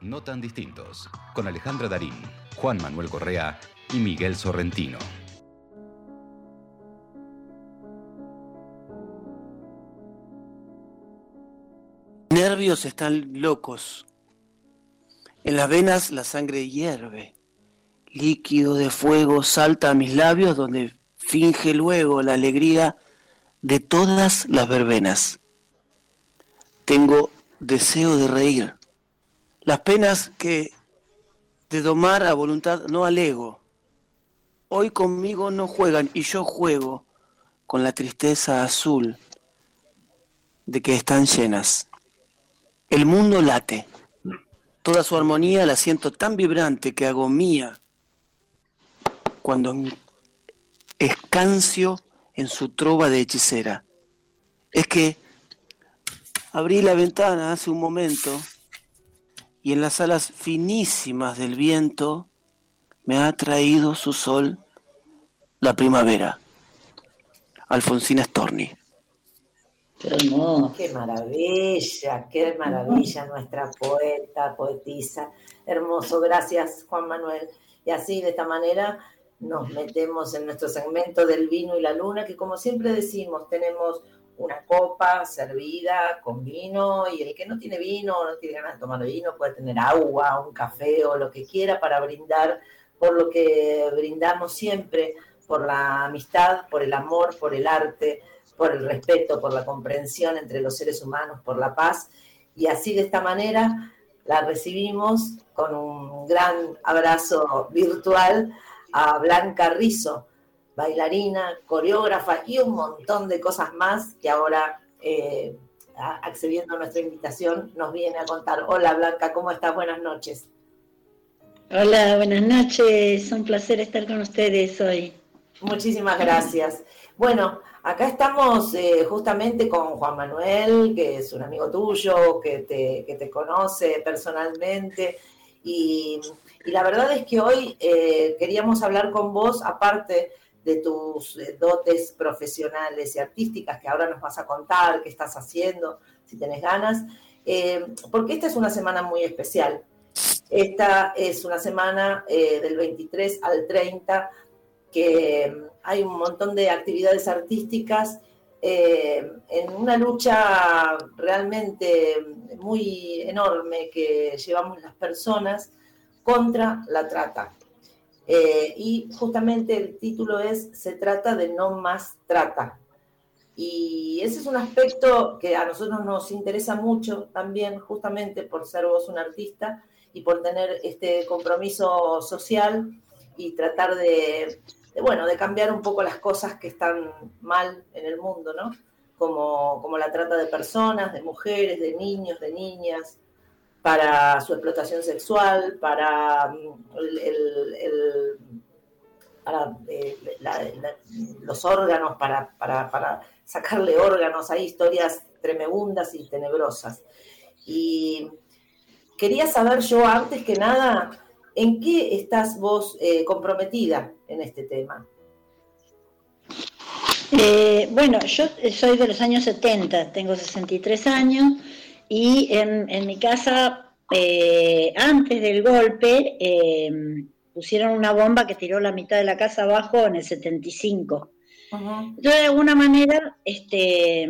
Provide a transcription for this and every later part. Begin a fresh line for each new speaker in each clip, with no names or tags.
No tan distintos, con Alejandra Darín, Juan Manuel Correa y Miguel Sorrentino.
Nervios están locos. En las venas la sangre hierve. Líquido de fuego salta a mis labios donde finge luego la alegría de todas las verbenas. Tengo deseo de reír. Las penas que de domar a voluntad no alego. Hoy conmigo no juegan y yo juego con la tristeza azul de que están llenas. El mundo late. Toda su armonía la siento tan vibrante que hago mía cuando escancio en su trova de hechicera. Es que abrí la ventana hace un momento y en las alas finísimas del viento me ha traído su sol la primavera. Alfonsina Storni.
Qué hermoso. Qué maravilla, qué maravilla nuestra poeta, poetisa. Hermoso, gracias Juan Manuel. Y así, de esta manera, nos metemos en nuestro segmento del vino y la luna, que como siempre decimos, tenemos una copa servida con vino y el que no tiene vino o no tiene ganas de tomar vino puede tener agua, un café o lo que quiera para brindar por lo que brindamos siempre, por la amistad, por el amor, por el arte, por el respeto, por la comprensión entre los seres humanos, por la paz. Y así de esta manera la recibimos con un gran abrazo virtual a Blanca Rizzo, bailarina, coreógrafa y un montón de cosas más que ahora, eh, accediendo a nuestra invitación, nos viene a contar. Hola Blanca, ¿cómo estás? Buenas noches.
Hola, buenas noches. Un placer estar con ustedes hoy.
Muchísimas gracias. Bueno, acá estamos eh, justamente con Juan Manuel, que es un amigo tuyo, que te, que te conoce personalmente. Y, la verdad es que hoy eh, queríamos hablar con vos, aparte de tus eh, dotes profesionales y artísticas que ahora nos vas a contar, qué estás haciendo, si tenés ganas, eh, porque esta es una semana muy especial. Esta es una semana eh, del 23 al 30 que mm, hay un montón de actividades artísticas en una lucha realmente muy enorme que llevamos las personas contra la trata. Eh, y justamente el título es Se trata de no más trata. Y ese es un aspecto que a nosotros nos interesa mucho también, justamente por ser vos un artista y por tener este compromiso social y tratar de, bueno, de cambiar un poco las cosas que están mal en el mundo, ¿no? Como, como la trata de personas, de mujeres, de niños, de niñas, para su explotación sexual, para, mm, eh, los órganos, para, sacarle órganos. Hay historias tremendas y tenebrosas. Y quería saber yo, antes que nada, ¿en qué estás vos eh, comprometida en este tema?
Eh, bueno, yo soy de los años 70, tengo 63 años y en, mi casa, eh, antes del golpe, em, pusieron una bomba que tiró la mitad de la casa abajo en el 75. Entonces, de alguna manera, este,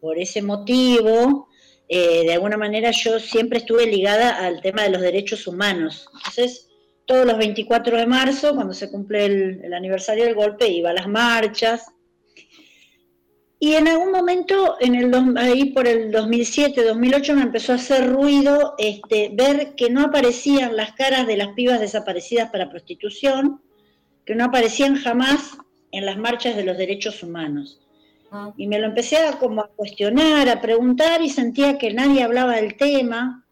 por ese motivo, eh, de alguna manera yo siempre estuve ligada al tema de los derechos humanos. Entonces, todos los 24 de marzo, cuando se cumple el, el aniversario del golpe, iba a las marchas, y en algún momento, en el, ahí por el 2007, 2008, me empezó a hacer ruido este, ver que no aparecían las caras de las pibas desaparecidas para prostitución, que no aparecían jamás en las marchas de los derechos humanos. Ah. Y me lo empecé a, como a cuestionar, a preguntar y sentía que nadie hablaba del tema,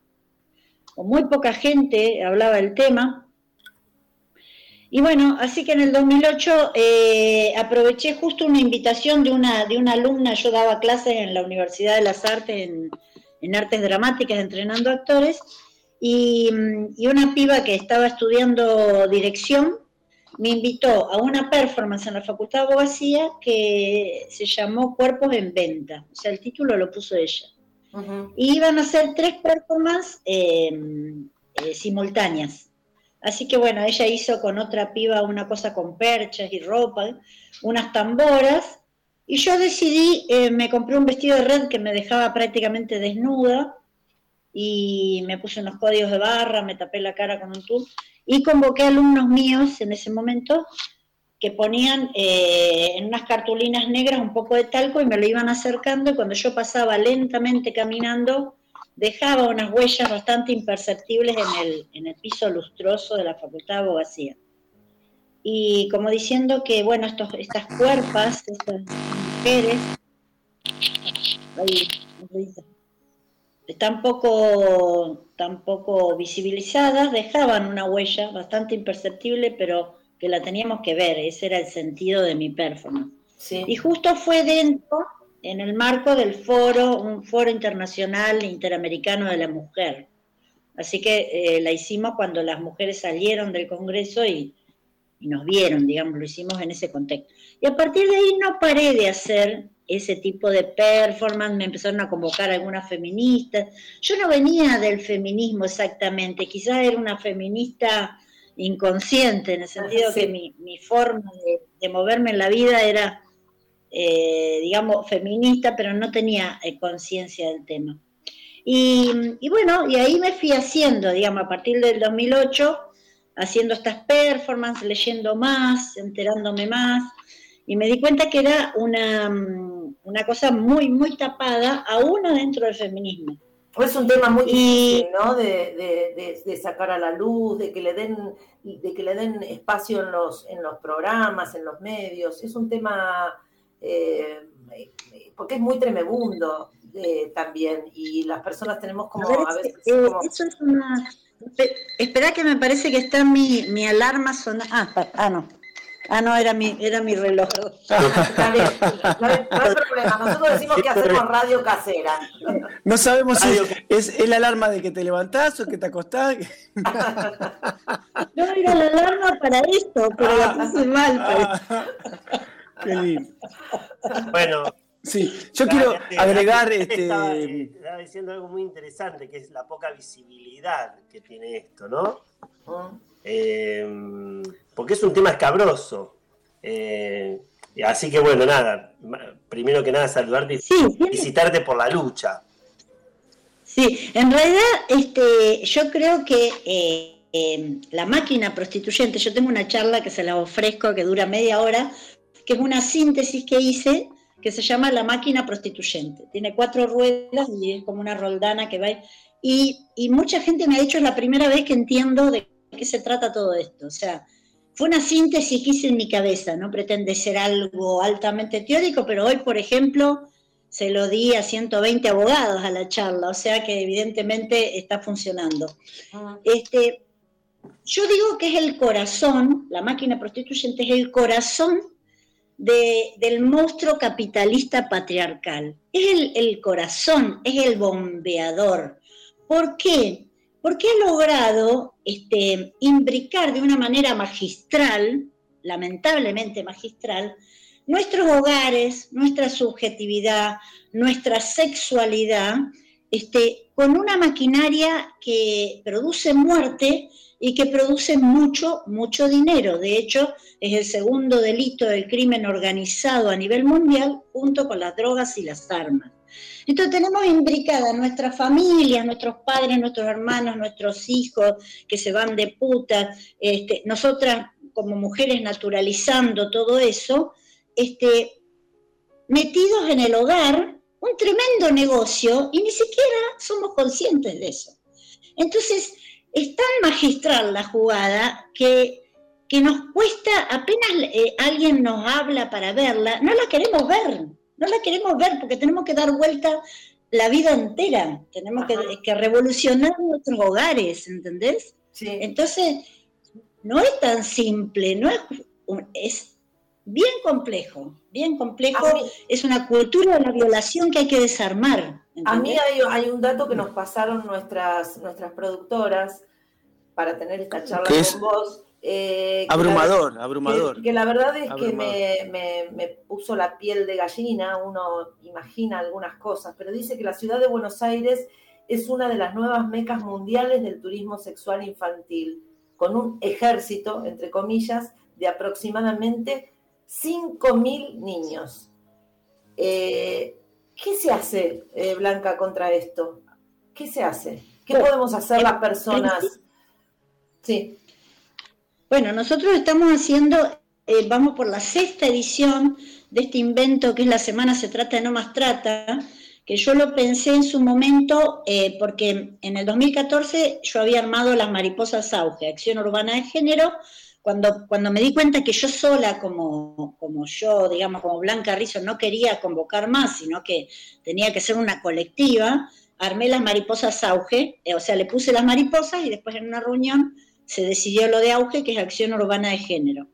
o muy poca gente hablaba del tema. Y bueno, así que en el 2008 eh, aproveché justo una invitación de una, de una alumna, yo daba clases en la Universidad de las Artes, en, Artes Dramáticas, entrenando actores, y, una piba que estaba estudiando dirección me invitó a una performance en la Facultad de Abogacía que se llamó Cuerpos en Venta, o sea, el título lo puso ella. Y iban a ser tres performances. Eh, eh, simultáneas. Así que bueno, ella hizo con otra piba una cosa con perchas y ropa, unas tamboras, y yo decidí, eh, me compré un vestido de red que me dejaba prácticamente desnuda, y me puse unos códigos de barra, me tapé la cara con un tubo, y convoqué alumnos míos en ese momento que ponían eh, en unas cartulinas negras un poco de talco y me lo iban acercando y cuando yo pasaba lentamente caminando dejaba unas huellas bastante imperceptibles en el, en el piso lustroso de la Facultad de Abogacía. Y como diciendo que, bueno, estos, estas cuerpas, estas mujeres, están poco, tan poco visibilizadas, dejaban una huella bastante imperceptible, pero que la teníamos que ver, ese era el sentido de mi performance. Y justo fue dentro, en el marco del foro, un foro internacional interamericano de la mujer. Así que eh, la hicimos cuando las mujeres salieron del Congreso y, y nos vieron, digamos, lo hicimos en ese contexto. Y a partir de ahí no paré de hacer ese tipo de performance, me empezaron a convocar algunas feministas. Yo no venía del feminismo exactamente, quizás era una feminista inconsciente, en el sentido que mi, forma de, moverme en la vida era, eh, digamos, feminista, pero no tenía eh, conciencia del tema. Y, bueno, y ahí me fui haciendo, digamos, a partir del 2008, haciendo estas performances, leyendo más, enterándome más, y me di cuenta que era una, una cosa muy, muy tapada, aún dentro del feminismo
es un tema muy difícil, ¿no? De, sacar a la luz, de que le den, de que le den espacio en los, en los programas, en los medios. Es un tema eh, porque es muy tremebundo eh, también y las personas tenemos como a, veces
eh, Eso es una... Espera que me parece que está mi, mi alarma sonando. Ah, ah, no. Ah, no, era mi, era mi reloj.
Está bien, no, hay, problema. Nosotros decimos que hacemos radio casera.
No sabemos si es, la alarma de que te levantás o que te acostás.
No era la alarma para esto, pero la puse mal. Pues.
Qué lindo. Bueno. Sí, yo quiero agregar. Este...
Estaba, estaba, diciendo algo muy interesante, que es la poca visibilidad que tiene esto, ¿no? Eh, porque es un tema escabroso. Eh, así que bueno, nada, primero que nada saludarte y felicitarte por la lucha.
Sí, en realidad este, yo creo que eh, la máquina prostituyente, yo tengo una charla que se la ofrezco que dura media hora, que es una síntesis que hice que se llama La máquina prostituyente. Tiene cuatro ruedas y es como una roldana que va. Y, y mucha gente me ha dicho, es la primera vez que entiendo de qué se trata todo esto. O sea, fue una síntesis que hice en mi cabeza, no pretende ser algo altamente teórico, pero hoy, por ejemplo, se lo di a 120 abogados a la charla, o sea que evidentemente está funcionando. Ah. Este, yo digo que es el corazón, la máquina prostituyente es el corazón del monstruo capitalista patriarcal. Es el, corazón, es el bombeador. ¿Por qué? porque ha logrado este, imbricar de una manera magistral, lamentablemente magistral, nuestros hogares, nuestra subjetividad, nuestra sexualidad, este, con una maquinaria que produce muerte y que produce mucho, mucho dinero. De hecho, es el segundo delito del crimen organizado a nivel mundial junto con las drogas y las armas. Entonces tenemos imbricadas nuestras familias, nuestros padres, nuestros hermanos, nuestros hijos que se van de puta, este, nosotras como mujeres naturalizando todo eso, este, metidos en el hogar, un tremendo negocio y ni siquiera somos conscientes de eso. Entonces, es tan magistral la jugada que, que nos cuesta, apenas eh, alguien nos habla para verla, no la queremos ver no la queremos ver porque tenemos que dar vuelta la vida entera, tenemos que, revolucionar nuestros hogares, ¿entendés? Entonces, no es tan simple, no es, es bien complejo, bien complejo, es una cultura de la violación que hay que desarmar.
A mí hay, un dato que nos pasaron nuestras, nuestras productoras para tener esta charla con vos,
eh, abrumador, abrumador.
Que, la verdad es que me, puso la piel de gallina, uno imagina algunas cosas, pero dice que la ciudad de Buenos Aires es una de las nuevas mecas mundiales del turismo sexual infantil, con un ejército, entre comillas, de aproximadamente 5.000 niños. Eh, ¿Qué se hace, eh, Blanca, contra esto? ¿Qué se hace? ¿Qué podemos hacer las personas?
Sí. Bueno, nosotros estamos haciendo, eh, vamos por la sexta edición de este invento que es la Semana Se Trata de No Más Trata, que yo lo pensé en su momento eh, porque en el 2014 yo había armado las mariposas auge, acción urbana de género, cuando, cuando me di cuenta que yo sola, como, como yo, digamos, como Blanca Rizzo, no quería convocar más, sino que tenía que ser una colectiva, armé las mariposas auge, eh, o sea, le puse las mariposas y después en una reunión se decidió lo de auge, que es acción urbana de género.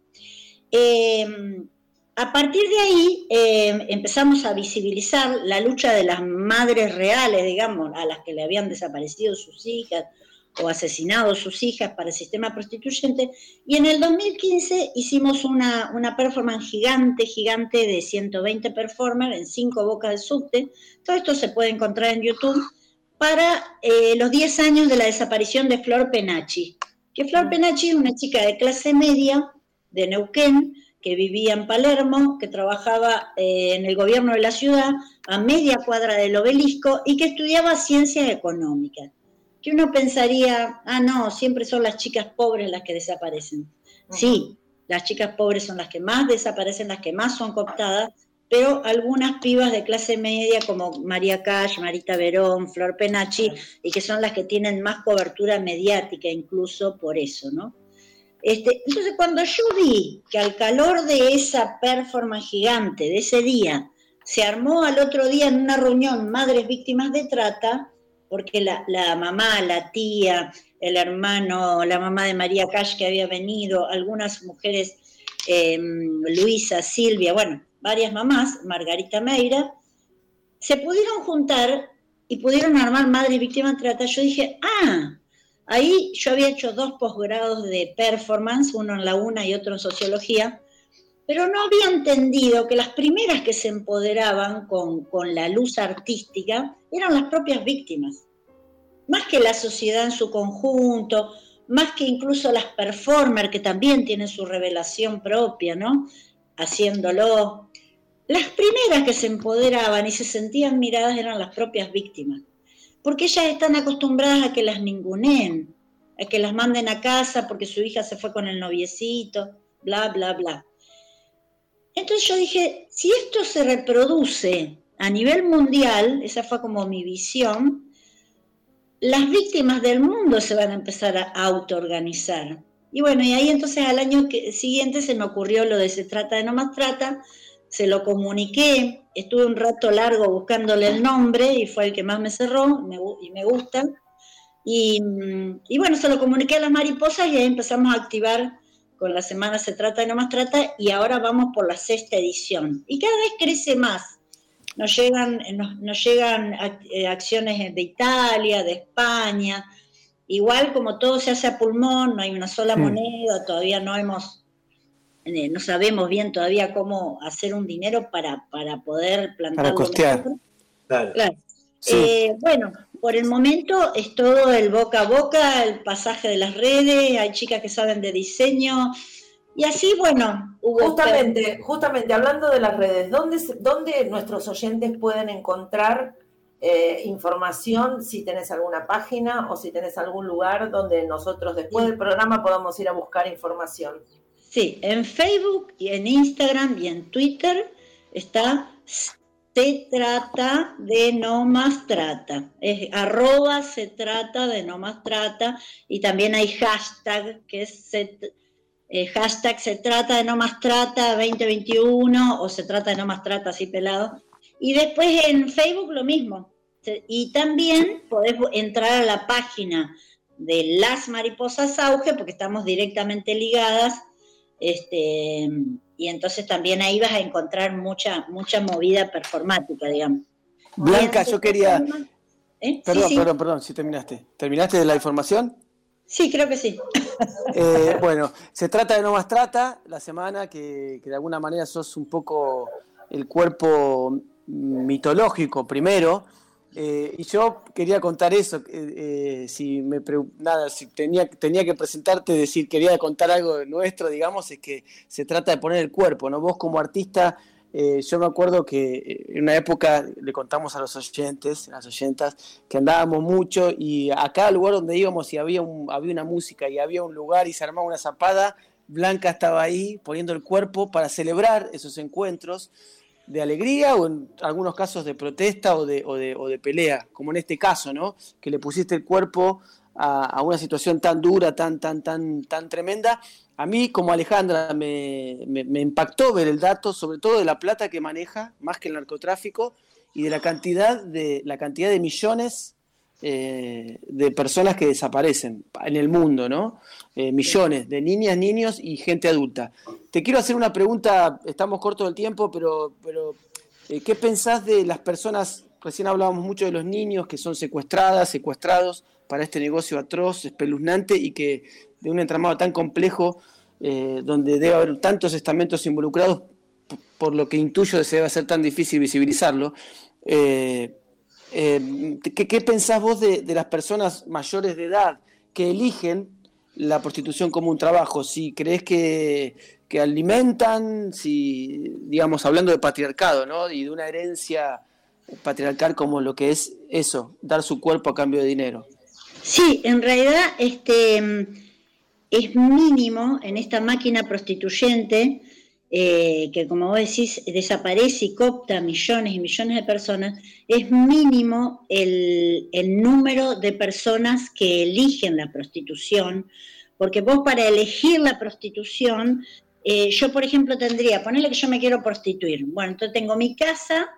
Eh, a partir de ahí eh, empezamos a visibilizar la lucha de las madres reales, digamos, a las que le habían desaparecido sus hijas o asesinado sus hijas para el sistema prostituyente. Y en el 2015 hicimos una, una performance gigante, gigante de 120 performers en cinco bocas de subte. Todo esto se puede encontrar en YouTube para eh, los 10 años de la desaparición de Flor Penachi. Que Flor Penachi es una chica de clase media de Neuquén, que vivía en Palermo, que trabajaba eh, en el gobierno de la ciudad, a media cuadra del obelisco, y que estudiaba ciencias económicas. Que uno pensaría, ah, no, siempre son las chicas pobres las que desaparecen. Sí, las chicas pobres son las que más desaparecen, las que más son cooptadas, pero algunas pibas de clase media como María Cash, Marita Verón, Flor Penachi, y que son las que tienen más cobertura mediática incluso por eso, ¿no? Este, entonces, cuando yo vi que al calor de esa performance gigante de ese día, se armó al otro día en una reunión madres víctimas de trata, porque la, mamá, la tía, el hermano, la mamá de María Cash que había venido, algunas mujeres, em, Luisa, Silvia, bueno, varias mamás, Margarita Meira, se pudieron juntar y pudieron armar madres víctimas de trata. Yo dije, ah, Ahí yo había hecho dos posgrados de performance, uno en la UNA y otro en sociología, pero no había entendido que las primeras que se empoderaban con, la luz artística eran las propias víctimas, más que la sociedad en su conjunto, más que incluso las performers que también tienen su revelación propia, ¿no? Haciéndolo. Las primeras que se empoderaban y se sentían miradas eran las propias víctimas porque ellas están acostumbradas a que las ninguneen, a que las manden a casa porque su hija se fue con el noviecito, bla, bla, bla. Entonces yo dije, si esto se reproduce a nivel mundial, esa fue como mi visión, las víctimas del mundo se van a empezar a autoorganizar. Y bueno, y ahí entonces al año siguiente se me ocurrió lo de se trata de no más trata, se lo comuniqué, estuve un rato largo buscándole el nombre y fue el que más me cerró y me gusta. Y, bueno, se lo comuniqué a las mariposas y ahí empezamos a activar con la semana Se Trata y No Más Trata y ahora vamos por la sexta edición. Y cada vez crece más. Nos llegan, nos llegan eh, acciones de Italia, de España. Igual como todo se hace a pulmón, no hay una sola moneda, todavía no hemos eh, no sabemos bien todavía cómo hacer un dinero para, para poder plantar.
Para costear.
Claro. Eh, bueno, por el momento es todo el boca a boca, el pasaje de las redes, hay chicas que saben de diseño. Y así, bueno,
Justamente, justamente hablando de las redes, ¿dónde, dónde nuestros oyentes pueden encontrar eh, información si tenés alguna página o si tenés algún lugar donde nosotros después del programa podamos ir a buscar información?
Sí, en Facebook y en Instagram y en Twitter está se trata de no más trata. Arroba se trata de no más trata y también hay hashtag que es eh, hashtag se trata de no más trata 2021 o se trata de no más trata así pelado. Y después en Facebook lo mismo. Y también podés entrar a la página de las mariposas auge porque estamos directamente ligadas este, y entonces también ahí vas a encontrar mucha, mucha movida performática, digamos.
Blanca, yo quería... ¿Eh? Perdón, perdón, perdón, si terminaste. ¿Terminaste de la información?
Sí, creo que sí.
Eh, bueno, se trata de No Más Trata, la semana que, que, de alguna manera sos un poco el cuerpo mitológico primero Eh, y yo quería contar eso, eh, si me nada, si tenía, tenía que presentarte, decir, quería contar algo nuestro, digamos, es que se trata de poner el cuerpo, ¿no? Vos como artista, eh, yo me acuerdo que en una época le contamos a los oyentes, a las oyentas, que andábamos mucho y a cada lugar donde íbamos y había, un, había una música y había un lugar y se armaba una zapada, Blanca estaba ahí poniendo el cuerpo para celebrar esos encuentros de alegría o en algunos casos de protesta o de, o de, o de pelea, como en este caso, ¿no? Que le pusiste el cuerpo a, una situación tan dura, tan, tan, tan, tan tremenda. A mí, como Alejandra, me, me, impactó ver el dato, sobre todo de la plata que maneja, más que el narcotráfico, y de la cantidad de, la cantidad de millones eh, de personas que desaparecen en el mundo, ¿no? Eh, millones de niñas, niños y gente adulta. Te quiero hacer una pregunta, estamos cortos del tiempo, pero, pero eh, ¿qué pensás de las personas, recién hablábamos mucho de los niños que son secuestradas, secuestrados para este negocio atroz, espeluznante y que de un entramado tan complejo, donde debe haber tantos estamentos involucrados, por lo que intuyo se debe hacer tan difícil visibilizarlo, ¿qué, pensás vos de, las personas mayores de edad que eligen la prostitución como un trabajo? Si crees que, alimentan, si, digamos, hablando de patriarcado, ¿no? Y de una herencia patriarcal como lo que es eso, dar su cuerpo a cambio de dinero.
Sí, en realidad este, es mínimo en esta máquina prostituyente eh, que como vos decís, desaparece y copta millones y millones de personas, es mínimo el, número de personas que eligen la prostitución, porque vos para elegir la prostitución, eh, yo por ejemplo tendría, ponerle que yo me quiero prostituir, bueno, entonces tengo mi casa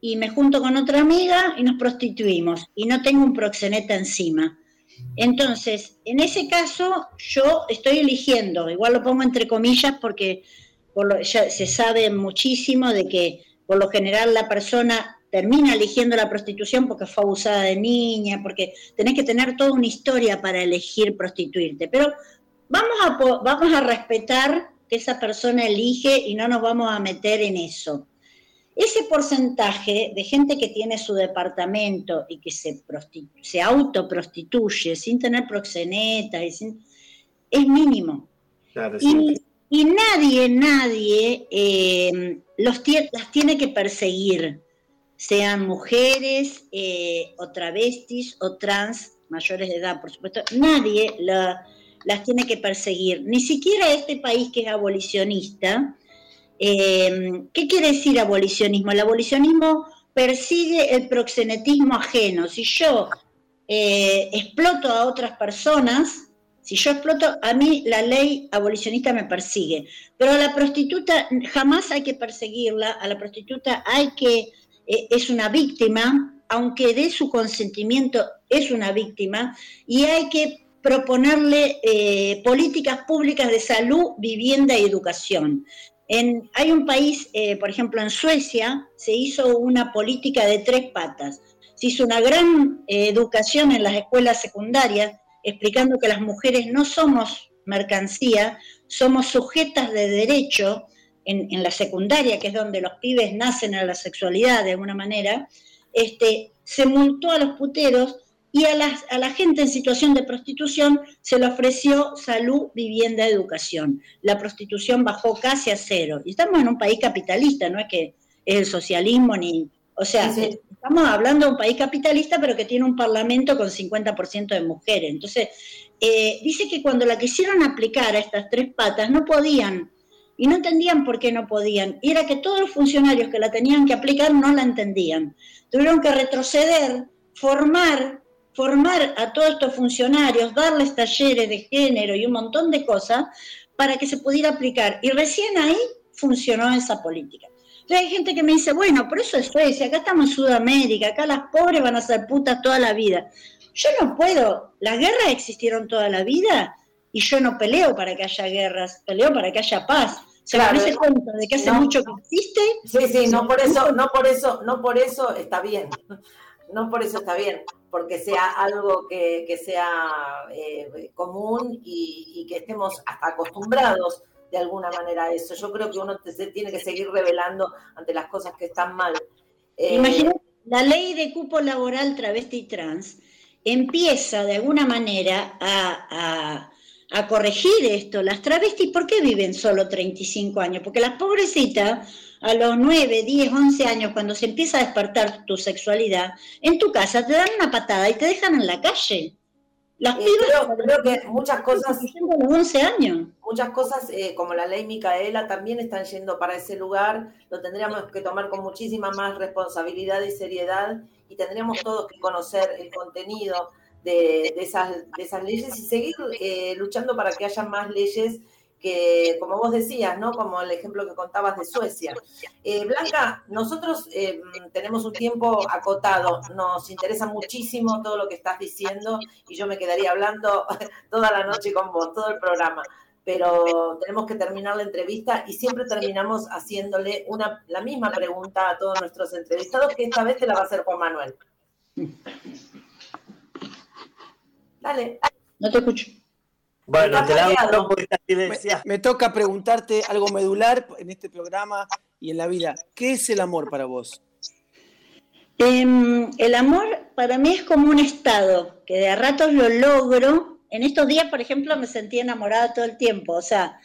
y me junto con otra amiga y nos prostituimos y no tengo un proxeneta encima. Entonces, en ese caso, yo estoy eligiendo, igual lo pongo entre comillas porque ya se sabe muchísimo de que por lo general la persona termina eligiendo la prostitución porque fue abusada de niña, porque tenés que tener toda una historia para elegir prostituirte. Pero vamos a, vamos a respetar que esa persona elige y no nos vamos a meter en eso. Ese porcentaje de gente que tiene su departamento y que se, se autoprostituye sin tener proxeneta y sin, es mínimo. Claro, sí. Y nadie, nadie eh, las tiene que perseguir, sean mujeres eh, o travestis o trans mayores de edad, por supuesto. Nadie las tiene que perseguir, ni siquiera este país que es abolicionista. Eh, ¿Qué quiere decir abolicionismo? El abolicionismo persigue el proxenetismo ajeno. Si yo exploto a otras personas, si yo exploto, a mí la ley abolicionista me persigue, pero a la prostituta jamás hay que perseguirla, a la prostituta hay que, eh, es una víctima, aunque de su consentimiento es una víctima, y hay que proponerle eh, políticas públicas de salud, vivienda y educación. Hay un país, eh, por ejemplo, en Suecia, se hizo una política de tres patas. Se hizo una gran educación en las escuelas secundarias, explicando que las mujeres no somos mercancía, somos sujetas de derecho en, la secundaria, que es donde los pibes nacen a la sexualidad de alguna manera, este, se multó a los puteros y a, a la gente en situación de prostitución se le ofreció salud, vivienda, educación. La prostitución bajó casi a cero. Y estamos en un país capitalista, no es que es el socialismo ni... O sea, Estamos hablando de un país capitalista, pero que tiene un parlamento con 50% de mujeres. Entonces, eh, dice que cuando la quisieron aplicar a estas tres patas, no podían. Y no entendían por qué no podían. Y era que todos los funcionarios que la tenían que aplicar no la entendían. Tuvieron que retroceder, formar, formar a todos estos funcionarios, darles talleres de género y un montón de cosas para que se pudiera aplicar. Y recién ahí funcionó esa política hay gente que me dice, bueno, por eso es Suecia, acá estamos en Sudamérica, acá las pobres van a ser putas toda la vida. Yo no puedo, las guerras existieron toda la vida y yo no peleo para que haya guerras, peleo para que haya paz. ¿Se claro, me cuenta de que hace mucho que existe?
Sí, sí, no por eso, no por eso, no por eso está bien. No por eso está bien, porque sea algo que, sea eh, común y, y que estemos hasta acostumbrados de alguna manera eso. Yo creo que uno tiene que seguir revelando ante las cosas que están mal.
Eh, la ley de cupo laboral travesti trans empieza de alguna manera a, corregir esto. Las travestis, ¿por qué viven solo 35 años? Porque las pobrecitas, a los 9, 10, 11 años, cuando se empieza a despertar tu sexualidad, en tu casa te dan una patada y te dejan en la calle.
Las eh, creo, que muchas cosas,
11 años.
muchas cosas eh, como la ley Micaela también están yendo para ese lugar, lo tendríamos que tomar con muchísima más responsabilidad y seriedad y tendríamos todos que conocer el contenido de, esas, de esas leyes y seguir eh, luchando para que haya más leyes que, como vos decías, ¿no? Como el ejemplo que contabas de Suecia. Eh, Blanca, nosotros eh, tenemos un tiempo acotado, nos interesa muchísimo todo lo que estás diciendo y yo me quedaría hablando toda la noche con vos, todo el programa pero tenemos que terminar la entrevista y siempre terminamos haciéndole una, la misma pregunta a todos nuestros entrevistados, que esta vez te la va a hacer Juan Manuel. Dale.
No te escucho.
Bueno, te la hago
me, me toca preguntarte algo medular en este programa y en la vida. ¿Qué es el amor para vos?
Em, el amor para mí es como un estado, que de a ratos lo logro en estos días, por ejemplo, me sentí enamorada todo el tiempo. O sea,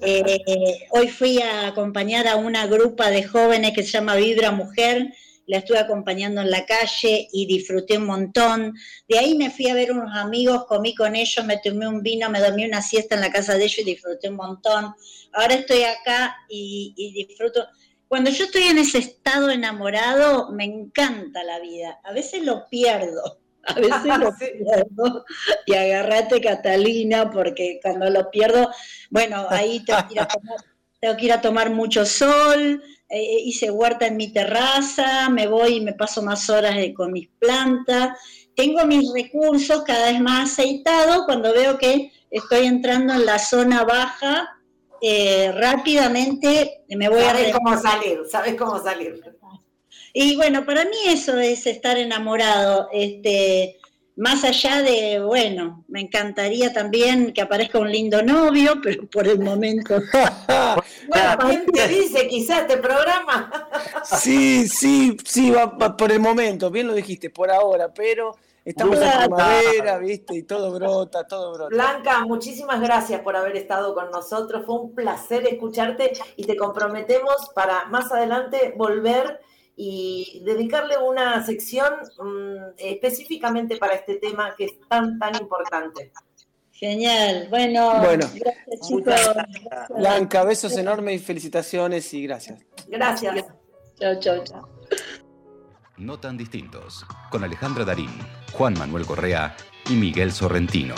eh, hoy fui a acompañar a una grupa de jóvenes que se llama Vibra Mujer. La estuve acompañando en la calle y disfruté un montón. De ahí me fui a ver unos amigos, comí con ellos, me tomé un vino, me dormí una siesta en la casa de ellos y disfruté un montón. Ahora estoy acá y, y disfruto. Cuando yo estoy en ese estado enamorado, me encanta la vida. A veces lo pierdo a veces lo pierdo y agarrate Catalina porque cuando lo pierdo, bueno, ahí tengo que ir a tomar, tengo que ir a tomar mucho sol, eh, eh, hice huerta en mi terraza, me voy y me paso más horas con mis plantas, tengo mis recursos cada vez más aceitados cuando veo que estoy entrando en la zona baja, eh, rápidamente me voy
a... Sabes cómo salir, sabes cómo salir.
Y bueno, para mí eso es estar enamorado. Este, más allá de, bueno, me encantaría también que aparezca un lindo novio, pero por el momento.
bueno, ¿quién te dice quizás este programa?
sí, sí, sí, va, por el momento, bien lo dijiste, por ahora, pero estamos en primavera, ¿viste? Y todo brota, todo brota.
Blanca, muchísimas gracias por haber estado con nosotros. Fue un placer escucharte y te comprometemos para más adelante volver y dedicarle una sección mm, específicamente para este tema que es tan, tan importante.
Genial, bueno,
bueno gracias chicos. Blanca, besos enormes y felicitaciones y gracias.
Gracias.
Chao, chao, chao.
No tan distintos, con Alejandra Darín, Juan Manuel Correa y Miguel Sorrentino.